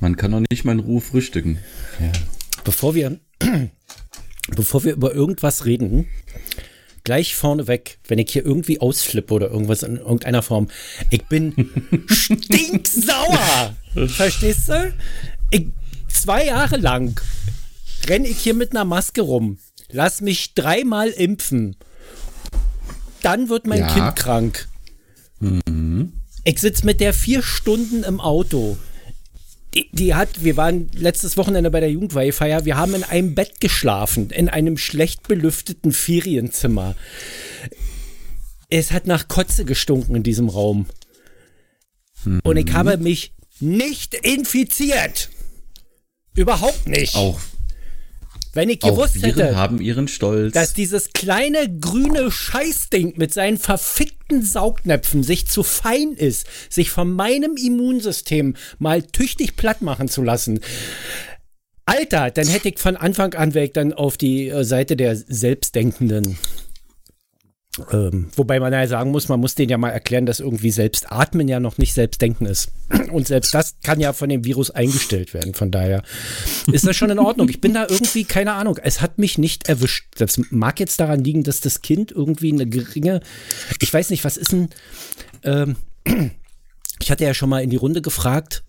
Man kann doch nicht mal in Ruhe frühstücken. Ja. Bevor wir, bevor wir über irgendwas reden, gleich vorneweg, wenn ich hier irgendwie ausflippe oder irgendwas in irgendeiner Form, ich bin stinksauer. Verstehst du? Ich, zwei Jahre lang renne ich hier mit einer Maske rum. Lass mich dreimal impfen. Dann wird mein ja. Kind krank. Mhm. Ich sitze mit der vier Stunden im Auto. Die, hat, wir waren letztes Wochenende bei der Jugendweihfeier, wir haben in einem Bett geschlafen, in einem schlecht belüfteten Ferienzimmer. Es hat nach Kotze gestunken in diesem Raum. Mhm. Und ich habe mich nicht infiziert. Überhaupt nicht. Auch wenn ich gewusst Auch Viren hätte, haben ihren Stolz. dass dieses kleine grüne Scheißding mit seinen verfickten Saugnäpfen sich zu fein ist, sich von meinem Immunsystem mal tüchtig platt machen zu lassen. Alter, dann hätte ich von Anfang an weg dann auf die äh, Seite der Selbstdenkenden ähm, wobei man ja sagen muss, man muss denen ja mal erklären, dass irgendwie selbst atmen ja noch nicht selbstdenken ist. Und selbst das kann ja von dem Virus eingestellt werden. Von daher ist das schon in Ordnung. Ich bin da irgendwie, keine Ahnung, es hat mich nicht erwischt. Das mag jetzt daran liegen, dass das Kind irgendwie eine geringe, ich weiß nicht, was ist denn, ähm, ich hatte ja schon mal in die Runde gefragt,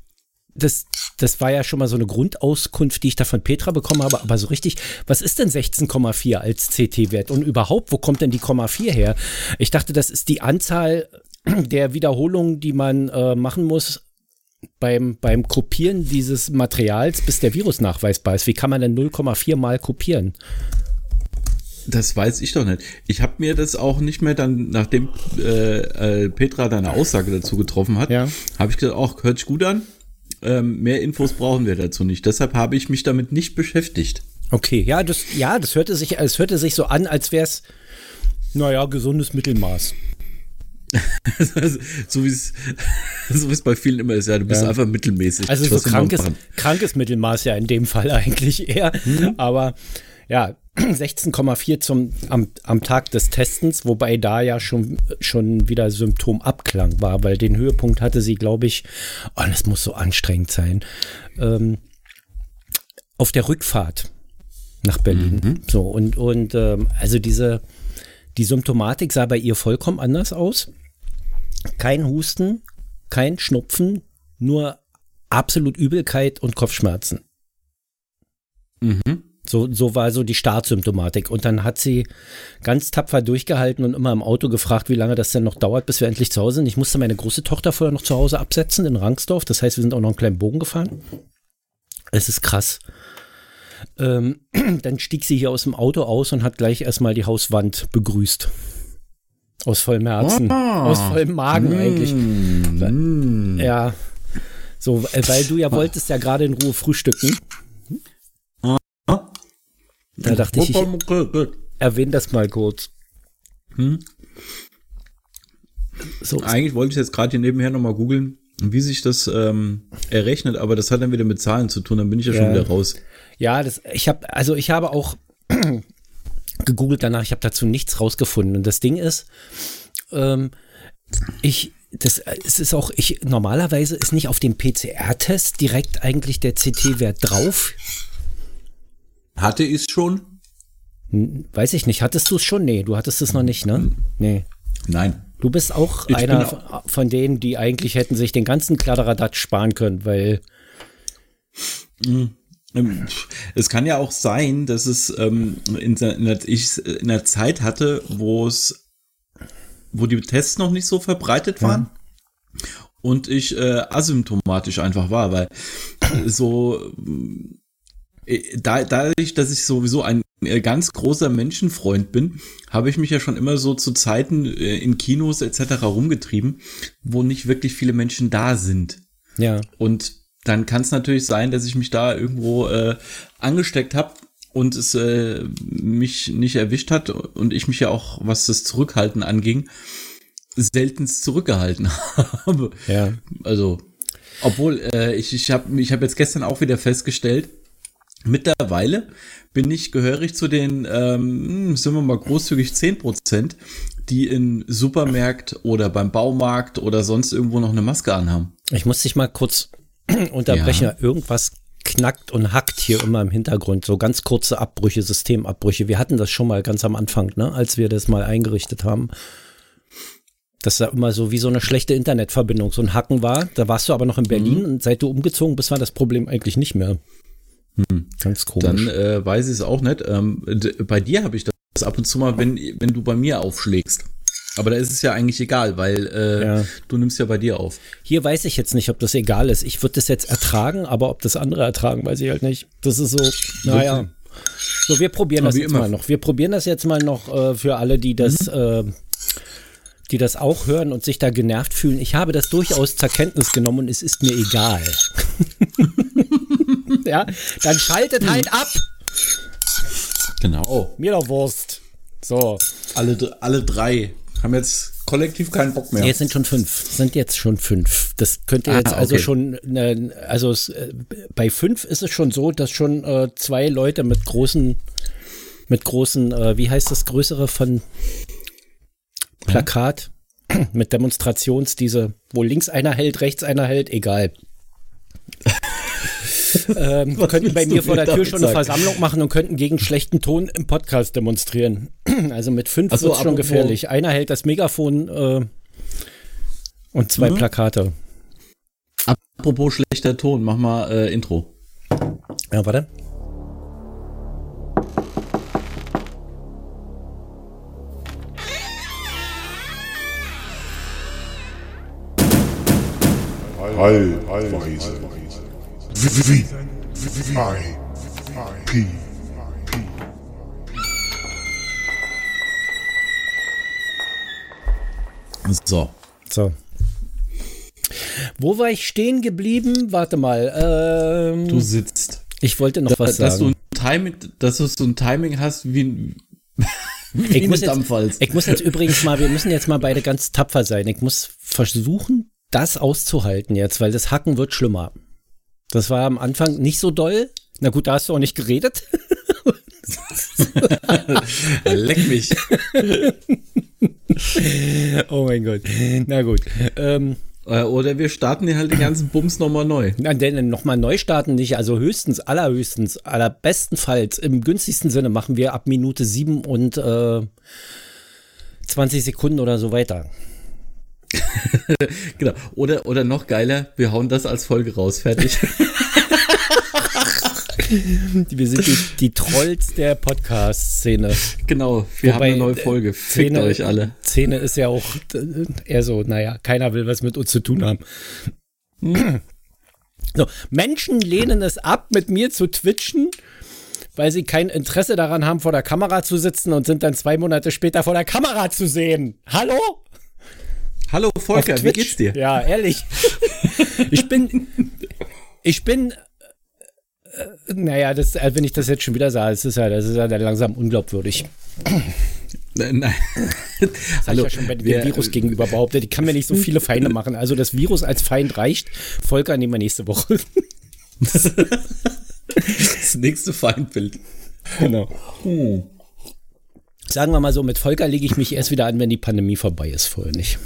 das, das war ja schon mal so eine Grundauskunft, die ich da von Petra bekommen habe, aber so richtig, was ist denn 16,4 als CT-Wert und überhaupt, wo kommt denn die 0,4 her? Ich dachte, das ist die Anzahl der Wiederholungen, die man äh, machen muss beim, beim Kopieren dieses Materials, bis der Virus nachweisbar ist. Wie kann man denn 0,4 mal kopieren? Das weiß ich doch nicht. Ich habe mir das auch nicht mehr dann, nachdem äh, äh, Petra deine Aussage dazu getroffen hat, ja. habe ich gesagt, auch hört sich gut an. Ähm, mehr Infos brauchen wir dazu nicht. Deshalb habe ich mich damit nicht beschäftigt. Okay, ja, das, ja, das hörte sich, es hörte sich so an, als wäre es, naja, gesundes Mittelmaß. so wie es so es bei vielen immer ist, ja, du bist ja. einfach mittelmäßig. Also so krankes, krankes Mittelmaß ja in dem Fall eigentlich eher. Mhm. Aber ja, 16,4 zum am, am Tag des Testens, wobei da ja schon, schon wieder Symptomabklang war, weil den Höhepunkt hatte sie, glaube ich, oh, das muss so anstrengend sein, ähm, auf der Rückfahrt nach Berlin. Mhm. So, und, und ähm, also diese, die Symptomatik sah bei ihr vollkommen anders aus. Kein Husten, kein Schnupfen, nur absolut Übelkeit und Kopfschmerzen. Mhm. So, so war so die Startsymptomatik. Und dann hat sie ganz tapfer durchgehalten und immer im Auto gefragt, wie lange das denn noch dauert, bis wir endlich zu Hause sind. Ich musste meine große Tochter vorher noch zu Hause absetzen in Rangsdorf. Das heißt, wir sind auch noch einen kleinen Bogen gefahren. Es ist krass. Ähm, dann stieg sie hier aus dem Auto aus und hat gleich erstmal die Hauswand begrüßt. Aus vollem Herzen. Oh. Aus vollem Magen mm. eigentlich. Mm. Ja. So, äh, weil du ja wolltest ja gerade in Ruhe frühstücken. Da dachte ich, ich erwähne das mal kurz. Hm? So. Eigentlich wollte ich jetzt gerade hier nebenher nochmal googeln, wie sich das ähm, errechnet, aber das hat dann wieder mit Zahlen zu tun, dann bin ich ja, ja. schon wieder raus. Ja, das, ich habe, also ich habe auch gegoogelt danach, ich habe dazu nichts rausgefunden. Und das Ding ist, ähm, ich, das, es ist auch, ich, normalerweise ist nicht auf dem PCR-Test direkt eigentlich der CT-Wert drauf. Hatte ich es schon? Weiß ich nicht. Hattest du es schon? Nee, du hattest es noch nicht, ne? Nee. Nein. Du bist auch ich einer auch von denen, die eigentlich hätten sich den ganzen Kladderadatsch sparen können, weil. Hm. Ähm, es kann ja auch sein, dass es ähm, in, in, ich in der Zeit hatte, wo es, wo die Tests noch nicht so verbreitet waren. Ja. Und ich äh, asymptomatisch einfach war, weil so äh, da, dadurch, dass ich sowieso ein äh, ganz großer Menschenfreund bin, habe ich mich ja schon immer so zu Zeiten äh, in Kinos etc. rumgetrieben, wo nicht wirklich viele Menschen da sind. Ja. Und dann kann es natürlich sein, dass ich mich da irgendwo äh, angesteckt habe und es äh, mich nicht erwischt hat und ich mich ja auch, was das Zurückhalten anging, seltenst zurückgehalten habe. Ja. Also, obwohl äh, ich, ich habe ich hab jetzt gestern auch wieder festgestellt, Mittlerweile bin ich gehörig zu den, ähm, sind wir mal großzügig, 10%, die in Supermärkt oder beim Baumarkt oder sonst irgendwo noch eine Maske anhaben. Ich muss dich mal kurz Unterbrecher. Ja. Irgendwas knackt und hackt hier immer im Hintergrund. So ganz kurze Abbrüche, Systemabbrüche. Wir hatten das schon mal ganz am Anfang, ne, als wir das mal eingerichtet haben. Dass da immer so wie so eine schlechte Internetverbindung, so ein Hacken war. Da warst du aber noch in Berlin mhm. und seit du umgezogen bist, war das Problem eigentlich nicht mehr. Hm. Ganz komisch. Dann äh, weiß ich es auch nicht. Ähm, bei dir habe ich das ab und zu mal, wenn, wenn du bei mir aufschlägst. Aber da ist es ja eigentlich egal, weil äh, ja. du nimmst ja bei dir auf. Hier weiß ich jetzt nicht, ob das egal ist. Ich würde das jetzt ertragen, aber ob das andere ertragen, weiß ich halt nicht. Das ist so, naja. So, wir probieren aber das jetzt immer. mal noch. Wir probieren das jetzt mal noch äh, für alle, die das, mhm. äh, die das auch hören und sich da genervt fühlen. Ich habe das durchaus zur Kenntnis genommen und es ist mir egal. ja, dann schaltet halt ab. Genau. Mir doch Wurst. So. Alle, alle drei haben jetzt kollektiv keinen Bock mehr. Jetzt sind schon fünf. Sind jetzt schon fünf. Das könnte jetzt ah, also schon, ne, also es, äh, bei fünf ist es schon so, dass schon äh, zwei Leute mit großen, mit großen, äh, wie heißt das größere von Plakat, ja. mit Demonstrations, diese, wo links einer hält, rechts einer hält, egal ähm, könnten bei mir vor der Tür schon eine Versammlung machen und könnten gegen schlechten Ton im Podcast demonstrieren. also mit fünf so, wird schon gefährlich. Einer hält das Megafon äh, und zwei mhm. Plakate. Apropos schlechter Ton, mach mal äh, Intro. Ja, warte. Heilweise. V I P So. So. Wo war ich stehen geblieben? Warte mal. Ähm, du sitzt. Ich wollte noch da, was dass sagen. Du ein Timing, dass du so ein Timing hast wie, wie ich, muss jetzt, ich muss jetzt übrigens mal, wir müssen jetzt mal beide ganz tapfer sein. Ich muss versuchen, das auszuhalten jetzt, weil das Hacken wird schlimmer. Das war am Anfang nicht so doll. Na gut, da hast du auch nicht geredet. Leck mich. oh mein Gott. Na gut. Ähm, äh, oder wir starten hier halt den ganzen Bums nochmal neu. Na, denn nochmal neu starten nicht. Also höchstens, allerhöchstens, allerbestenfalls, im günstigsten Sinne machen wir ab Minute sieben und äh, 20 Sekunden oder so weiter. genau. Oder, oder noch geiler, wir hauen das als Folge raus. Fertig. wir sind die, die Trolls der Podcast-Szene. Genau, wir Wobei, haben eine neue äh, Folge. Fickt Szene, euch alle. Szene ist ja auch äh, eher so, naja, keiner will was mit uns zu tun haben. Hm. So, Menschen lehnen es ab, mit mir zu twitchen, weil sie kein Interesse daran haben, vor der Kamera zu sitzen und sind dann zwei Monate später vor der Kamera zu sehen. Hallo? Hallo Volker, wie geht's dir? Ja, ehrlich. ich bin, ich bin, äh, naja, das, äh, wenn ich das jetzt schon wieder sage, das ist ja, das ist ja langsam unglaubwürdig. Nein, nein. Das Hallo, ich ja schon bei dem Virus gegenüber behauptet. Ich kann mir nicht so viele Feinde machen. Also das Virus als Feind reicht. Volker nehmen wir nächste Woche. das nächste Feindbild. Genau. Hm. Sagen wir mal so, mit Volker lege ich mich erst wieder an, wenn die Pandemie vorbei ist, vorher nicht.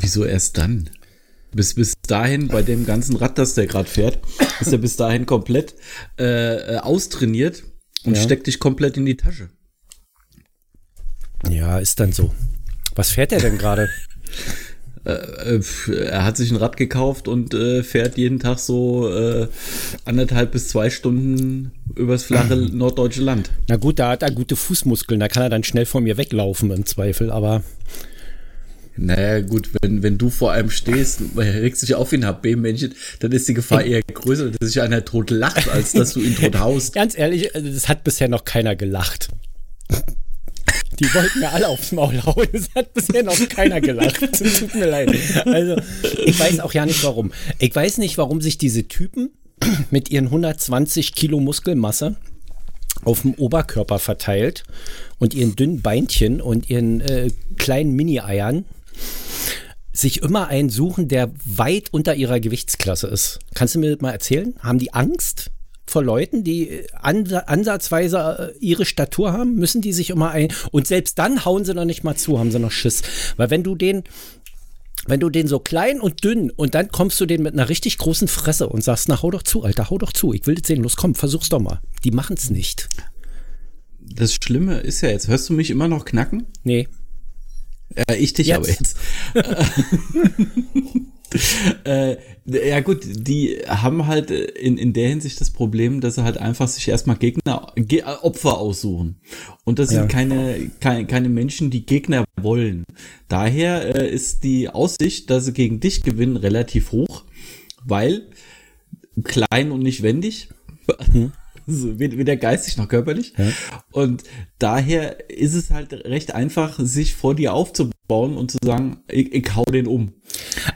Wieso erst dann? Bis, bis dahin, bei dem ganzen Rad, das der gerade fährt, ist er bis dahin komplett äh, äh, austrainiert und ja. steckt dich komplett in die Tasche. Ja, ist dann so. Was fährt er denn gerade? Äh, äh, er hat sich ein Rad gekauft und äh, fährt jeden Tag so äh, anderthalb bis zwei Stunden übers flache norddeutsche Land. Na gut, da hat er gute Fußmuskeln, da kann er dann schnell vor mir weglaufen im Zweifel, aber naja, gut, wenn, wenn du vor einem stehst, regst dich auf wie ein HB-Männchen, dann ist die Gefahr eher größer, dass sich einer tot lacht, als dass du ihn tot haust. Ganz ehrlich, das hat bisher noch keiner gelacht. Die wollten mir alle aufs Maul hauen. Es hat bisher noch keiner gelacht. Tut mir leid. Also, ich weiß auch ja nicht warum. Ich weiß nicht, warum sich diese Typen mit ihren 120 Kilo Muskelmasse auf dem Oberkörper verteilt und ihren dünnen Beinchen und ihren äh, kleinen Mini-Eiern sich immer einen suchen, der weit unter ihrer Gewichtsklasse ist. Kannst du mir das mal erzählen? Haben die Angst vor Leuten, die äh, ansatzweise äh, ihre Statur haben? Müssen die sich immer ein... Und selbst dann hauen sie noch nicht mal zu, haben sie noch Schiss. Weil wenn du den wenn du den so klein und dünn und dann kommst du den mit einer richtig großen Fresse und sagst, na hau doch zu, Alter, hau doch zu, ich will das sehen, los komm, versuch's doch mal. Die machen's nicht. Das Schlimme ist ja jetzt, hörst du mich immer noch knacken? Nee. Ja, ich dich Jetzt. aber jetzt. äh, ja gut, die haben halt in, in der Hinsicht das Problem, dass sie halt einfach sich erstmal Gegner, Ge äh, Opfer aussuchen. Und das Ja. sind keine, keine, keine Menschen, die Gegner wollen. Daher äh, ist die Aussicht, dass sie gegen dich gewinnen, relativ hoch, weil klein und nicht wendig. Also weder geistig noch körperlich. Und daher ist es halt recht einfach, sich vor dir aufzubauen und zu sagen, ich, ich hau den um.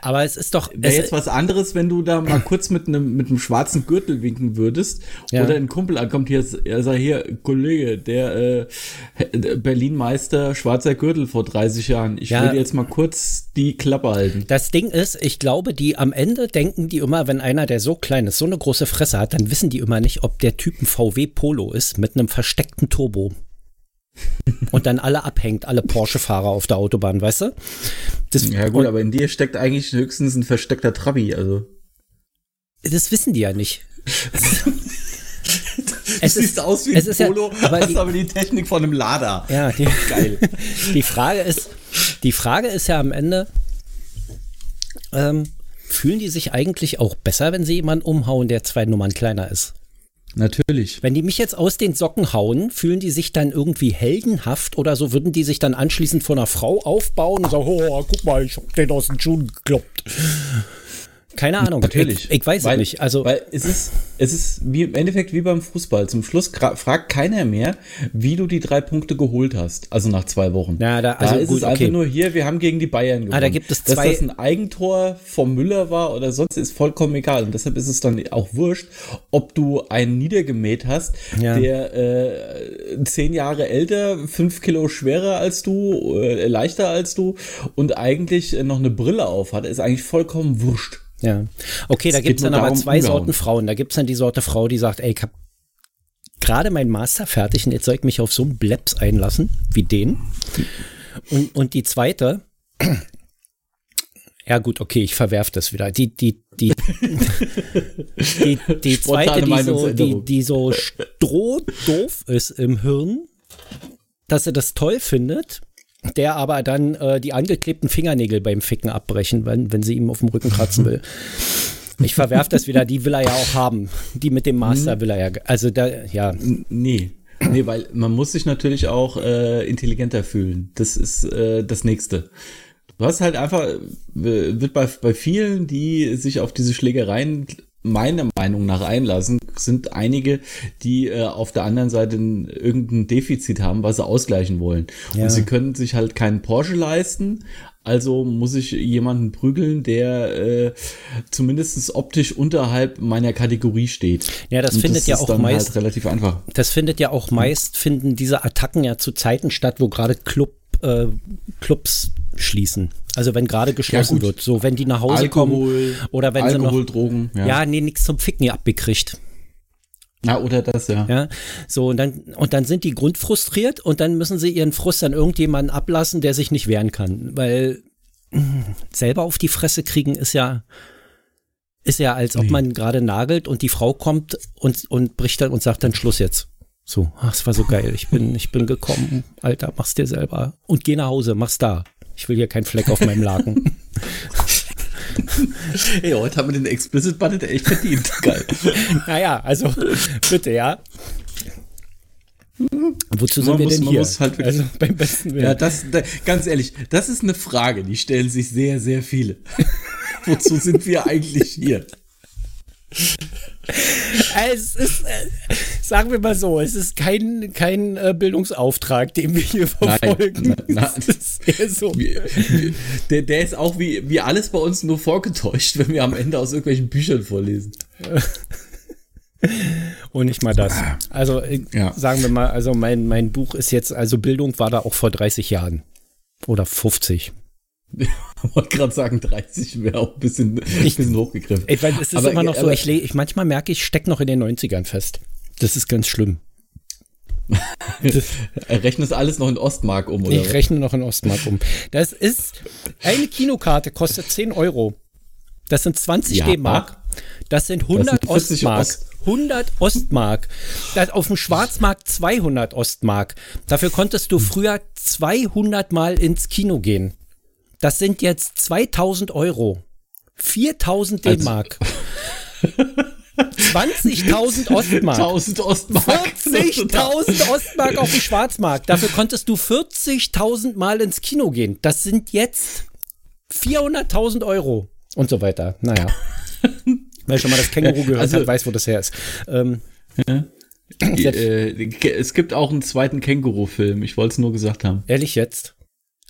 Aber es ist doch. Wäre jetzt was anderes, wenn du da mal kurz mit einem mit einem schwarzen Gürtel winken würdest Ja. oder ein Kumpel ankommt hier, er sagt hier Kollege, der äh, Berlin-Meister schwarzer Gürtel vor 30 Jahren. Ich Ja. würde jetzt mal kurz die Klappe halten. das Ding ist, ich glaube, die am Ende denken die immer, wenn einer, der so klein ist, so eine große Fresse hat, dann wissen die immer nicht, ob der Typ ein VW Polo ist mit einem versteckten Turbo. Und dann alle abhängt, alle Porsche-Fahrer auf der Autobahn, weißt du? Das, Ja gut, aber in dir steckt eigentlich höchstens ein versteckter Trabi, also. das wissen die ja nicht. Es sieht ist- aus wie ein ist ja- Polo, aber hast die- aber die Technik von einem Lader. Ja, die, Geil. die Frage ist, die Frage ist ja am Ende, ähm, fühlen die sich eigentlich auch besser, wenn sie jemanden umhauen, der zwei Nummern kleiner ist? Natürlich. Wenn die mich jetzt aus den Socken hauen, fühlen die sich dann irgendwie heldenhaft oder so? Würden die sich dann anschließend von einer Frau aufbauen und sagen, oh, guck mal, ich hab den aus den Schuhen gekloppt. Keine Ahnung. Natürlich. Ich, ich weiß weil, es nicht. Also, weil es ist, es ist wie im Endeffekt wie beim Fußball. Zum Schluss fragt keiner mehr, wie du die drei Punkte geholt hast. Also nach zwei Wochen. Ja, da- also ist gut, es einfach okay. nur hier, wir haben gegen die Bayern gewonnen. Ah, da gibt es Dass zwei- das ein Eigentor vom Müller war oder sonst ist vollkommen egal. Und deshalb ist es dann auch wurscht, ob du einen niedergemäht hast, Ja. der äh, zehn Jahre älter, fünf Kilo schwerer als du, äh, leichter als du und eigentlich noch eine Brille auf hat. Ist eigentlich vollkommen wurscht. Ja. Okay, da Es gibt es dann aber zwei umgehauen. Sorten Frauen. Da gibt es dann die Sorte Frau, die sagt, ey, ich hab gerade mein Master fertig und jetzt soll ich mich auf so einen Bleps einlassen, wie den. Und, und die zweite, ja gut, okay, ich verwerf das wieder. Die, die, die, die, die zweite, die so, die, die so strohdoof ist im Hirn, dass sie das toll findet, der aber dann äh, die angeklebten Fingernägel beim Ficken abbrechen, wenn, wenn sie ihm auf dem Rücken kratzen will. Ich verwerf das wieder, die will er ja auch haben. Die mit dem Master will er ja. Also da, ja. Nee. Nee, weil man muss sich natürlich auch äh, intelligenter fühlen. Das ist äh, das Nächste. Du hast halt einfach, äh, wird bei, bei vielen, die sich auf diese Schlägereien meiner Meinung nach einlassen, sind einige, die äh, auf der anderen Seite ein, irgendein Defizit haben, was sie ausgleichen wollen. Ja. Und sie können sich halt keinen Porsche leisten, also muss ich jemanden prügeln, der äh, zumindest optisch unterhalb meiner Kategorie steht. Ja, das Und findet ja ist auch dann meist- halt relativ einfach. Das findet ja auch meist, finden diese Attacken ja zu Zeiten statt, wo gerade Club, äh, Clubs schließen. Also wenn gerade geschlossen gut. wird. So, wenn die nach Hause Alkohol, kommen oder wenn Alkohol, sie noch. Drogen. Ja. Ja, nee, nichts zum Ficken abgekriegt. ja, oder das, ja. Ja, so und dann und dann sind die grundfrustriert und dann müssen sie ihren Frust an irgendjemanden ablassen, der sich nicht wehren kann, weil selber auf die Fresse kriegen ist ja ist ja als ob Nee. man gerade nagelt und die Frau kommt und und bricht dann und sagt dann Schluss jetzt. So, ach, es war so geil. Ich bin ich bin gekommen, Alter, mach's dir selber und geh nach Hause, mach's da. Ich will hier keinen Fleck auf meinem Laken. Hey, heute haben wir den Explicit Button echt verdient. Geil. naja, also bitte, ja. Wozu sind Man wir muss- denn man hier? muss halt also beim besten Willen. Ja, das, da, ganz ehrlich, das ist eine Frage, die stellen sich sehr, sehr viele. Wozu sind wir eigentlich hier? Es ist, äh, sagen wir mal so, es ist kein, kein äh, Bildungsauftrag, den wir hier verfolgen. Nein, na- Es ist so. Wir- wir- Der, der ist auch wie, wie alles bei uns nur vorgetäuscht, wenn wir am Ende aus irgendwelchen Büchern vorlesen. Und nicht mal das. Also äh, Ja. sagen wir mal, also mein, mein Buch ist jetzt, also Bildung war da auch vor 30 Jahren. Oder 50. Ich wollte gerade sagen, 30 wäre auch ein bisschen, ein bisschen hochgegriffen. Ich weiß, es ist Aber- immer noch so, ich, ich manchmal merke ich, stecke noch in den 90ern fest. Das ist ganz schlimm. Rechnest alles noch in Ostmark um, oder? Ich rechne noch in Ostmark um. Das ist, eine Kinokarte kostet 10 Euro. Das sind 20 ja. D-Mark. Das sind 100 das sind Ostmark. Ost 100 Ostmark. Das auf dem Schwarzmarkt 200 Ostmark. Dafür konntest du früher 200 Mal ins Kino gehen. Das sind jetzt 2000 Euro. 4000 also D-Mark. Also 20.000 Ostmark. 1000 Ostmark. 40.000 Ostmark auf dem Schwarzmarkt. Dafür konntest du 40.000 Mal ins Kino gehen. Das sind jetzt 400.000 Euro und so weiter. Naja. Wer schon mal das Känguru gehört also, hat, weiß, wo das her ist. Ähm, ja. äh, es gibt auch einen zweiten Känguru-Film. Ich wollte es nur gesagt haben. Ehrlich jetzt?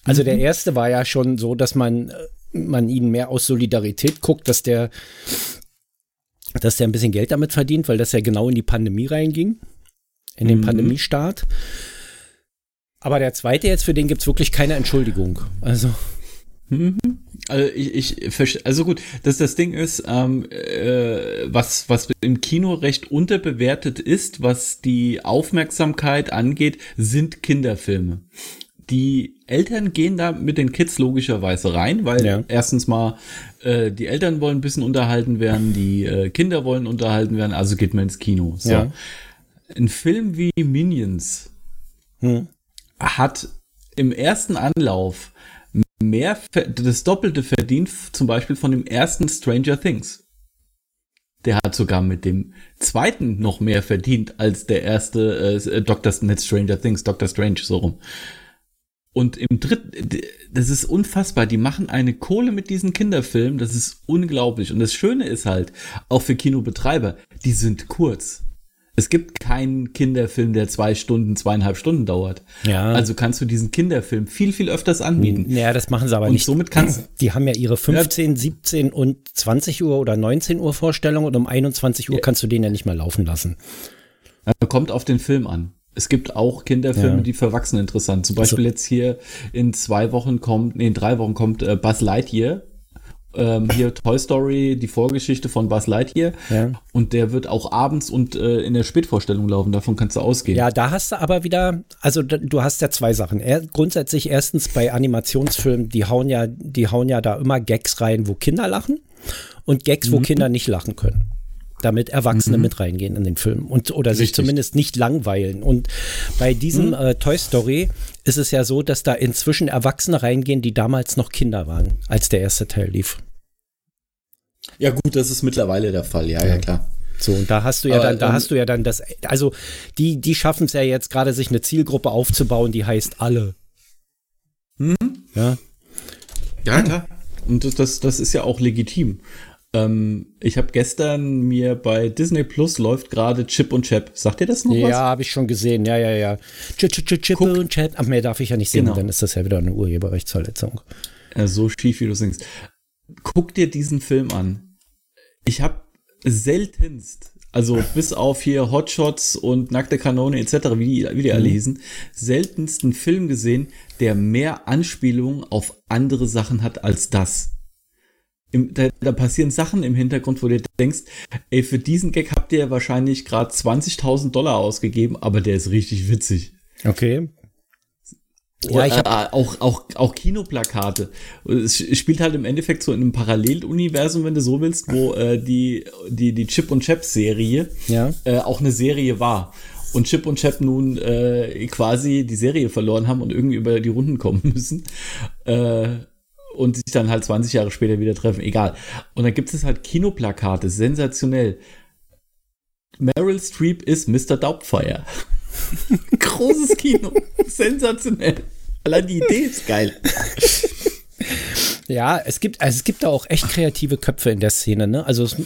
Also mhm. der erste war ja schon so, dass man, man ihn mehr aus Solidarität guckt, dass der dass der ein bisschen Geld damit verdient, weil das ja genau in die Pandemie reinging, in den mhm. Pandemiestart. Aber der zweite jetzt, für den gibt es wirklich keine Entschuldigung. Also. Mhm. Also ich, ich also gut, dass das Ding ist, ähm, äh, was was im Kino recht unterbewertet ist, was die Aufmerksamkeit angeht, sind Kinderfilme die Eltern gehen da mit den Kids logischerweise rein, weil ja. erstens mal äh, die Eltern wollen ein bisschen unterhalten werden, die äh, Kinder wollen unterhalten werden, also geht man ins Kino. So. Ja. Ein Film wie Minions hm. hat im ersten Anlauf mehr, das Doppelte verdient, zum Beispiel von dem ersten Stranger Things. Der hat sogar mit dem zweiten noch mehr verdient als der erste äh, Doctor, nicht Stranger Things, Doctor Strange, so rum. Und im dritten, das ist unfassbar. Die machen eine Kohle mit diesen Kinderfilmen. Das ist unglaublich. Und das Schöne ist halt, auch für Kinobetreiber, die sind kurz. Es gibt keinen Kinderfilm, der zwei Stunden, zweieinhalb Stunden dauert. Ja. Also kannst du diesen Kinderfilm viel, viel öfters anbieten. Ja, das machen sie aber und nicht. somit kannst Die haben ja ihre 15, ja. 17 und 20 Uhr oder 19 Uhr Vorstellung und um 21 Uhr ja. kannst du den ja nicht mehr laufen lassen. Kommt auf den Film an. Es gibt auch Kinderfilme, ja. die für Erwachsene interessant. Zum Beispiel also, jetzt hier in zwei Wochen kommt, nee, in drei Wochen kommt äh, Buzz Lightyear. Ähm, hier Toy Story, die Vorgeschichte von Buzz Lightyear. Ja. Und der wird auch abends und äh, in der Spätvorstellung laufen. Davon kannst du ausgehen. Ja, da hast du aber wieder, also du hast ja zwei Sachen. Er, grundsätzlich erstens bei Animationsfilmen, die hauen ja, die hauen ja da immer Gags rein, wo Kinder lachen und Gags, wo mhm. Kinder nicht lachen können damit Erwachsene mhm. mit reingehen in den Film und oder Richtig. sich zumindest nicht langweilen. Und bei diesem mhm. äh, Toy Story ist es ja so, dass da inzwischen Erwachsene reingehen, die damals noch Kinder waren, als der erste Teil lief. Ja gut, das ist mittlerweile der Fall. Ja, ja, ja klar. So, und da hast du ja Aber, dann, da ähm, hast du ja dann das, also die, die schaffen es ja jetzt gerade, sich eine Zielgruppe aufzubauen, die heißt alle. Mhm. Ja. Ja, klar. Und das, das, das ist ja auch legitim. Ähm, ich habe gestern mir bei Disney Plus läuft gerade Chip und Chap. Sagt ihr das noch ja, was? Ja, habe ich schon gesehen. Ja, ja, ja. Chip, Chip, Chip, Chip und Chap. Ach, mehr darf ich ja nicht singen, genau. dann ist das ja wieder eine Urheberrechtsverletzung. Ja, so schief, wie du singst. Guck dir diesen Film an. Ich habe seltenst, also bis auf hier Hotshots und Nackte Kanone etc., wie die, wie die mhm. alle hießen, seltensten Film gesehen, der mehr Anspielungen auf andere Sachen hat als das. Im, da, da, passieren Sachen im Hintergrund, wo du denkst, ey, für diesen Gag habt ihr wahrscheinlich gerade 20.000 Dollar ausgegeben, aber der ist richtig witzig. Okay. Ja, ich hab äh, auch, auch, auch Kinoplakate. Es spielt halt im Endeffekt so in einem Paralleluniversum, wenn du so willst, wo äh, die, die, die Chip und Chap Serie ja. äh, auch eine Serie war. Und Chip und Chap nun äh, quasi die Serie verloren haben und irgendwie über die Runden kommen müssen. Und sich dann halt 20 Jahre später wieder treffen, egal. Und dann gibt es halt Kinoplakate, sensationell. Meryl Streep ist Mr. Doubtfire. Großes Kino, sensationell. Allein die Idee ist geil. Ja, es gibt, also es gibt da auch echt kreative Köpfe in der Szene, ne? Also es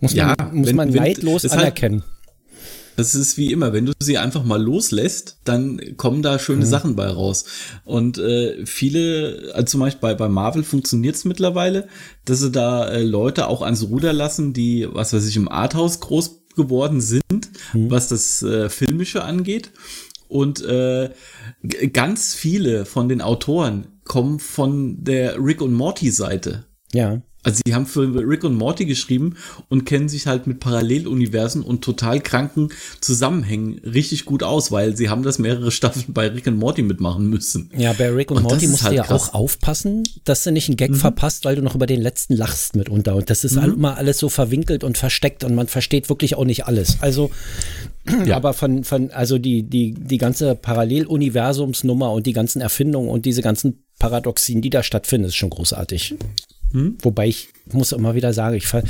muss man, ja, muss wenn, man neidlos wenn, anerkennen. Halt, das ist wie immer, wenn du sie einfach mal loslässt, dann kommen da schöne mhm. Sachen bei raus. Und äh, viele, also zum Beispiel bei, bei Marvel funktioniert es mittlerweile, dass sie da äh, Leute auch ans Ruder lassen, die, was weiß ich, im Arthouse groß geworden sind, mhm. was das äh, Filmische angeht. Und äh, ganz viele von den Autoren kommen von der Rick und Morty Seite. Ja. Also sie haben für Rick und Morty geschrieben und kennen sich halt mit Paralleluniversen und total kranken Zusammenhängen richtig gut aus, weil sie haben das mehrere Staffeln bei Rick und Morty mitmachen müssen. Ja, bei Rick und, und Morty musst halt du ja krass. auch aufpassen, dass du nicht einen Gag mhm. verpasst, weil du noch über den letzten lachst mitunter. Und das ist mhm. immer alles so verwinkelt und versteckt und man versteht wirklich auch nicht alles. Also, ja. aber von, von, also die, die, die ganze Paralleluniversumsnummer und die ganzen Erfindungen und diese ganzen Paradoxien, die da stattfinden, ist schon großartig. Hm? Wobei ich muss immer wieder sagen, ich ver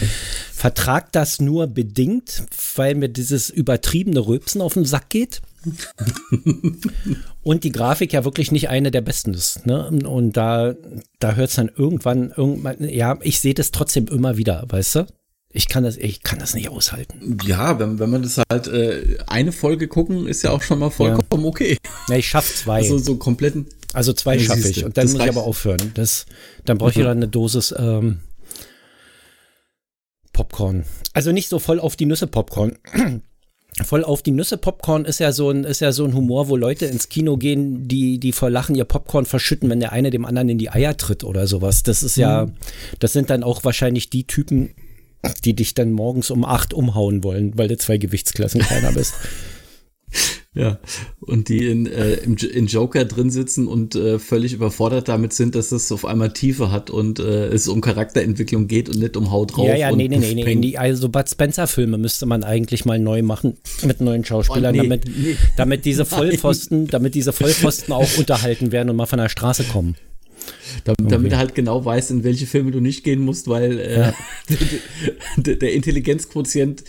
vertrag das nur bedingt, weil mir dieses übertriebene Rülpsen auf den Sack geht. und die Grafik ja wirklich nicht eine der besten ist. Ne? Und da, da hört es dann irgendwann, irgendwann, ja, ich sehe das trotzdem immer wieder, weißt du? Ich kann das, ich kann das nicht aushalten. Ja, wenn, wenn man das halt äh, eine Folge gucken, ist ja auch schon mal vollkommen ja. okay. Ja, ich schaff zwei. Also so kompletten. Also zwei schaffe ich. Und dann muss reicht. ich aber aufhören. Das, dann brauche ich mhm. dann eine Dosis ähm, Popcorn. Also nicht so voll auf die Nüsse Popcorn. voll auf die Nüsse Popcorn ist ja so ein ist ja so ein Humor, wo Leute ins Kino gehen, die die vor Lachen ihr Popcorn verschütten, wenn der eine dem anderen in die Eier tritt oder sowas. Das ist ja, mhm. das sind dann auch wahrscheinlich die Typen, die dich dann morgens um acht umhauen wollen, weil du zwei Gewichtsklassen kleiner bist. Ja, und die in, äh, in Joker drin sitzen und äh, völlig überfordert damit sind, dass es auf einmal Tiefe hat und äh, es um Charakterentwicklung geht und nicht um Haut drauf. Ja, ja, nee, nee, nee, nee. Die, also Bud Spencer-Filme müsste man eigentlich mal neu machen mit neuen Schauspielern, oh, nee, damit, nee. damit diese Vollpfosten, damit diese Vollpfosten auch unterhalten werden und mal von der Straße kommen. Damit, okay. damit er halt genau weiß, in welche Filme du nicht gehen musst, weil äh, ja. der, der Intelligenzquotient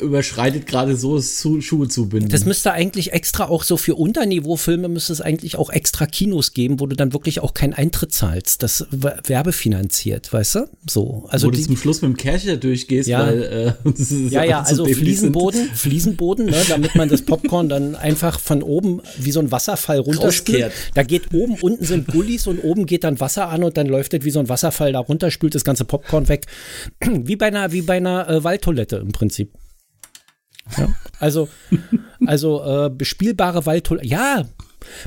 überschreitet gerade so zu, Schuhe zu binden. Das müsste eigentlich extra auch so für Unterniveaufilme müsste es eigentlich auch extra Kinos geben, wo du dann wirklich auch keinen Eintritt zahlst. Das werbefinanziert, weißt du? So. Also wo die, du zum Schluss mit dem Kercher durchgehst, ja, weil äh, Ja, ja, also Fliesenboden, sind. Fliesenboden, ne, damit man das Popcorn dann einfach von oben wie so ein Wasserfall runterspült. Da geht oben, unten sind Gullis und oben geht dann Wasser an und dann läuft das wie so ein Wasserfall da runter, spült das ganze Popcorn weg. Wie bei einer, wie bei einer äh, Waldtoilette im Prinzip. Ja, also, also äh, bespielbare Waldtoilette. Ja,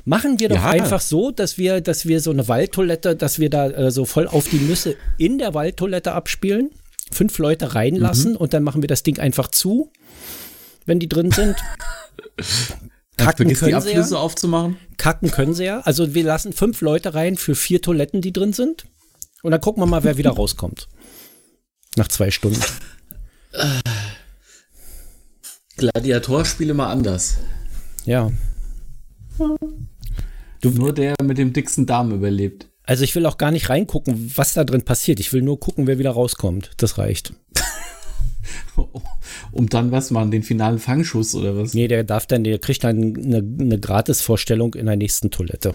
machen wir doch ja. einfach so, dass wir, dass wir so eine Waldtoilette, dass wir da äh, so voll auf die Nüsse in der Waldtoilette abspielen, fünf Leute reinlassen mhm. und dann machen wir das Ding einfach zu, wenn die drin sind. Kacken können die Abflüsse sie ja. aufzumachen. Kacken können sie ja. Also wir lassen fünf Leute rein für vier Toiletten, die drin sind. Und dann gucken wir mal, wer wieder rauskommt. Nach zwei Stunden. Gladiatorspiele mal anders. Ja. Du, nur der mit dem dicksten Darm überlebt. Also ich will auch gar nicht reingucken, was da drin passiert. Ich will nur gucken, wer wieder rauskommt. Das reicht. um dann was machen, den finalen Fangschuss oder was? Nee, der darf dann, der kriegt dann eine, eine Gratisvorstellung in der nächsten Toilette.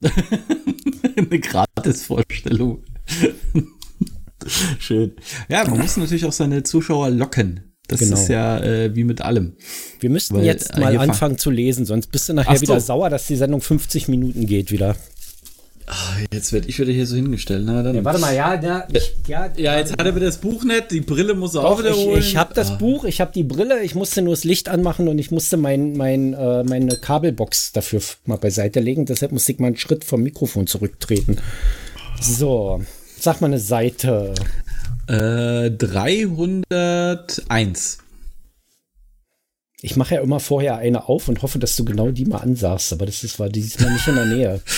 eine Gratisvorstellung. Schön. Ja, man muss natürlich auch seine Zuschauer locken. Das genau. ist ja äh, wie mit allem. Wir müssten Weil, jetzt äh, mal anfangen zu lesen, sonst bist du nachher Ach wieder so. sauer, dass die Sendung 50 Minuten geht wieder. Ach, jetzt werde ich wieder hier so hingestellt. Na, dann. Ja, warte mal, ja, ja, ich, ja, ja, jetzt hat er wieder das Buch nicht, die Brille muss er Doch, auch wieder holen. Ich, ich habe das ah. Buch, ich habe die Brille, ich musste nur das Licht anmachen und ich musste mein, mein, äh, meine Kabelbox dafür mal beiseite legen. Deshalb musste ich mal einen Schritt vom Mikrofon zurücktreten. So, sag mal eine Seite. Äh, 301. Ich mache ja immer vorher eine auf und hoffe, dass du genau die mal ansagst, aber das ist, war diesmal nicht in der Nähe.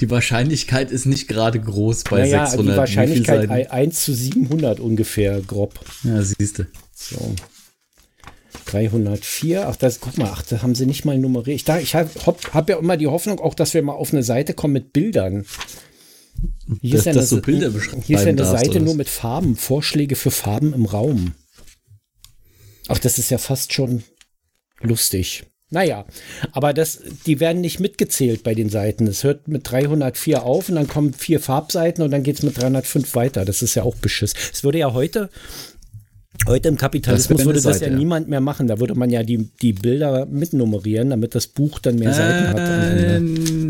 Die Wahrscheinlichkeit ist nicht gerade groß bei naja, 600. Die Wahrscheinlichkeit 1 zu 700 ungefähr grob. Ja, siehst du. So. 304, ach, das, guck mal, ach, da haben sie nicht mal nummeriert. Ich, ich habe hab ja immer die Hoffnung auch, dass wir mal auf eine Seite kommen mit Bildern. Hier dass, ist eine, so Bilder hier ist eine darfst, Seite nur mit Farben, Vorschläge für Farben im Raum. Ach, das ist ja fast schon lustig. Naja, aber das, die werden nicht mitgezählt bei den Seiten. Es hört mit 304 auf und dann kommen vier Farbseiten und dann geht es mit 305 weiter. Das ist ja auch beschiss. Es würde ja heute Heute im Kapitalismus würde das Seite, ja niemand mehr machen. Da würde man ja die, die Bilder mitnummerieren, damit das Buch dann mehr Seiten hat.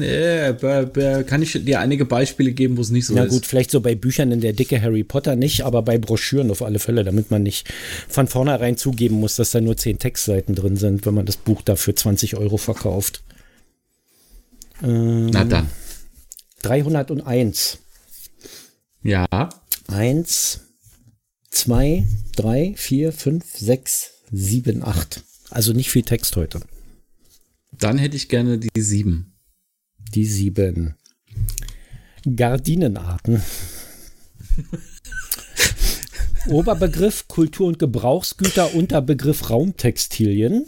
Äh, äh, kann ich dir einige Beispiele geben, wo es nicht so Na ist? Na gut, vielleicht so bei Büchern in der dicke Harry Potter nicht, aber bei Broschüren auf alle Fälle, damit man nicht von vornherein zugeben muss, dass da nur zehn Textseiten drin sind, wenn man das Buch dafür 20 Euro verkauft. Ähm, Na dann. 301. Ja. Eins, zwei, drei, vier, fünf, sechs, sieben, acht. Also nicht viel Text heute. Dann hätte ich gerne die sieben. Die sieben. Gardinenarten. Oberbegriff Kultur- und Gebrauchsgüter, Unterbegriff Raumtextilien.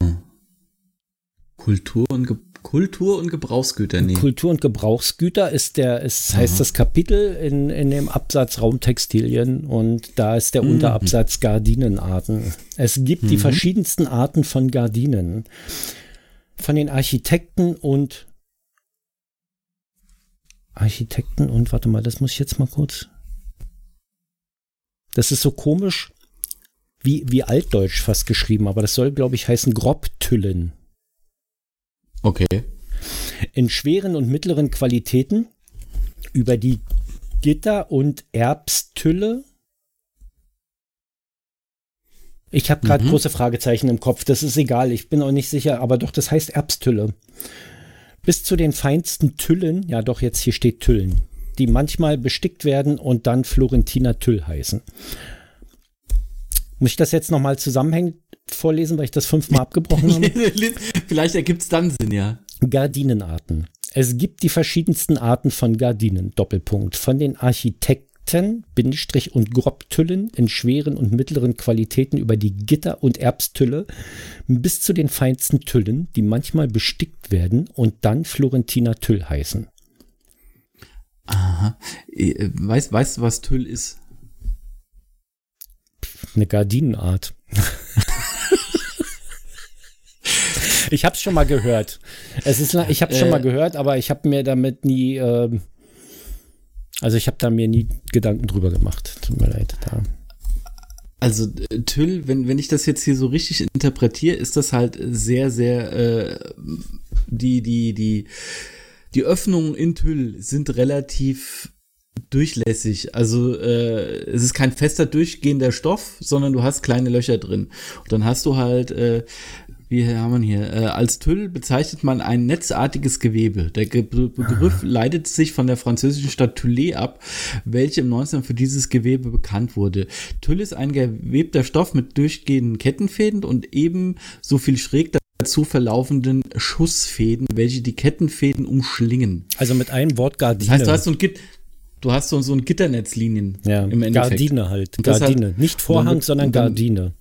Hm. Kultur und Ge Kultur und Gebrauchsgüter, nee. Kultur und Gebrauchsgüter ist der, ist, heißt das Kapitel in, in dem Absatz Raumtextilien und da ist der mhm. Unterabsatz Gardinenarten. Es gibt mhm. die verschiedensten Arten von Gardinen. Von den Architekten und Architekten und warte mal, das muss ich jetzt mal kurz. Das ist so komisch wie, wie altdeutsch fast geschrieben, aber das soll, glaube ich, heißen Grobtüllen. Okay. In schweren und mittleren Qualitäten über die Gitter- und Erbstülle. Ich habe gerade mhm. große Fragezeichen im Kopf. Das ist egal. Ich bin auch nicht sicher, aber doch, das heißt Erbstülle. Bis zu den feinsten Tüllen, ja doch, jetzt hier steht Tüllen, die manchmal bestickt werden und dann Florentiner Tüll heißen. Muss ich das jetzt nochmal zusammenhängend vorlesen, weil ich das fünfmal abgebrochen habe? Vielleicht ergibt es dann Sinn, ja. Gardinenarten. Es gibt die verschiedensten Arten von Gardinen, Doppelpunkt, von den Architekten, Bindestrich und Grobtüllen in schweren und mittleren Qualitäten über die Gitter- und Erbstülle bis zu den feinsten Tüllen, die manchmal bestickt werden und dann Florentiner Tüll heißen. Aha. Äh, weißt, weißt du, was Tüll ist? Eine Gardinenart. ich habe es schon mal gehört. Es ist, ich habe es schon äh, mal gehört, aber ich habe mir damit nie, äh, also ich habe da mir nie Gedanken drüber gemacht. Tut mir leid. Da. Also äh, Tüll, wenn, wenn ich das jetzt hier so richtig interpretiere, ist das halt sehr, sehr äh, die, die, die, die Öffnungen in Tüll sind relativ durchlässig. Also äh, es ist kein fester durchgehender Stoff, sondern du hast kleine Löcher drin. Und dann hast du halt, äh, wie haben wir hier, äh, als Tüll bezeichnet man ein netzartiges Gewebe. Der Ge Begriff ah. leitet sich von der französischen Stadt Tülle ab, welche im 19. für dieses Gewebe bekannt wurde. Tüll ist ein gewebter Stoff mit durchgehenden Kettenfäden und eben so viel schräg dazu verlaufenden Schussfäden, welche die Kettenfäden umschlingen. Also mit einem Wort Gardine. Das heißt, du hast so ein du hast so, so ein Gitternetzlinien ja, im Endeffekt. Gardine halt. Gardine. Halt, Nicht Vorhang, wird, sondern Gardine.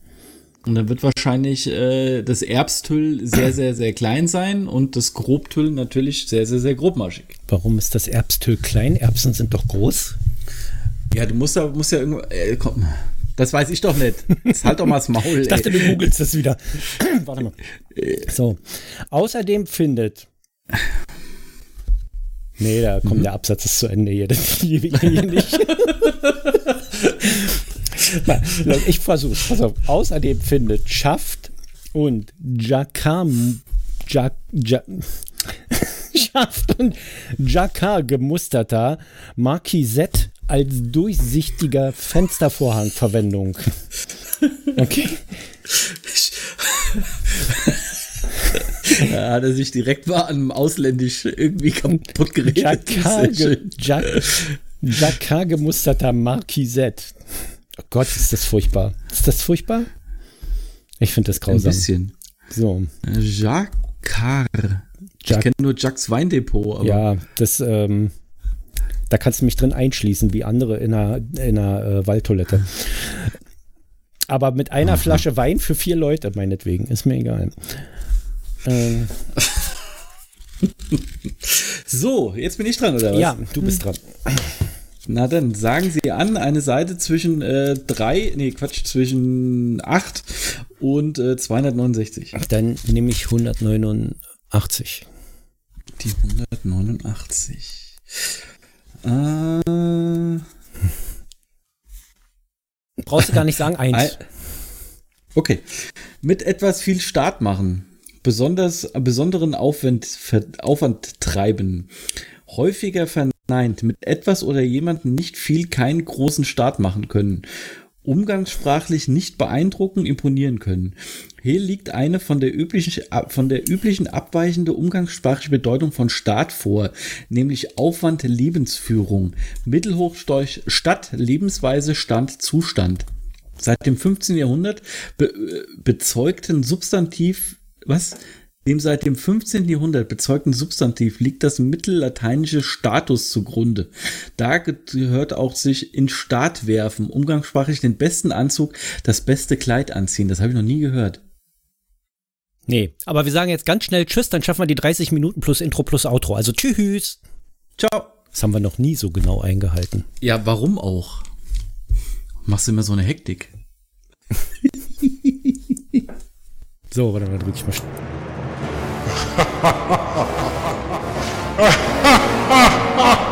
Und dann wird wahrscheinlich äh, das Erbstüll sehr, sehr, sehr klein sein und das Grobtüll natürlich sehr, sehr, sehr grobmaschig. Warum ist das Erbstüll klein? Erbsen sind doch groß. Ja, du musst, da, musst ja irgendwo. Äh, komm, das weiß ich doch nicht. Jetzt halt doch mal das Maul. ich dachte, ey. du googelst das wieder. Warte mal. So. Außerdem findet Nee, da kommt mhm. der Absatz ist zu Ende hier. Das ich hier nicht. ich versuch's. Pass auf. Außerdem findet Schaft und Jakam. Jak, Jak, Schaft und Jacquard gemusterter Marquisette als durchsichtiger Fenstervorhang Verwendung. Okay. Da hat er sich direkt mal an einem Ausländisch irgendwie kaputt geredet. Jacquard gemusterter Marquisette. Oh Gott, ist das furchtbar. Ist das furchtbar? Ich finde das grausam. Ein bisschen. So. Jacquard. Ich kenne nur Jacques Weindepot. Aber ja, das, ähm, da kannst du mich drin einschließen, wie andere in einer, in einer äh, Waldtoilette. Aber mit einer. Flasche Wein für vier Leute, meinetwegen, ist mir egal. Ähm. so, jetzt bin ich dran, oder was? Ja, du bist dran. Na dann sagen Sie an, eine Seite zwischen äh, drei, nee, Quatsch, zwischen 8 und äh, 269. Dann nehme ich 189. Die 189. Äh, Brauchst du gar nicht sagen, eins. Okay. Mit etwas viel Start machen besonders, besonderen Aufwand, Aufwand treiben. Häufiger verneint, mit etwas oder jemandem nicht viel keinen großen Start machen können. umgangssprachlich nicht beeindrucken, imponieren können. Hier liegt eine von der üblichen, von der üblichen abweichende umgangssprachliche Bedeutung von Staat vor, nämlich Aufwand, Lebensführung, Mittelhochdeutsch Stadt, Lebensweise, Stand, Zustand. Seit dem 15. Jahrhundert be äh, bezeugten Substantiv, was? Dem seit dem 15. Jahrhundert bezeugten Substantiv liegt das mittellateinische Status zugrunde. Da gehört auch sich in Staat werfen, umgangssprachlich den besten Anzug, das beste Kleid anziehen. Das habe ich noch nie gehört. Nee, aber wir sagen jetzt ganz schnell Tschüss, dann schaffen wir die 30 Minuten plus Intro plus Outro. Also Tschüss. Ciao. Das haben wir noch nie so genau eingehalten. Ja, warum auch? Machst du immer so eine Hektik? so, warte mal, drück ich mal.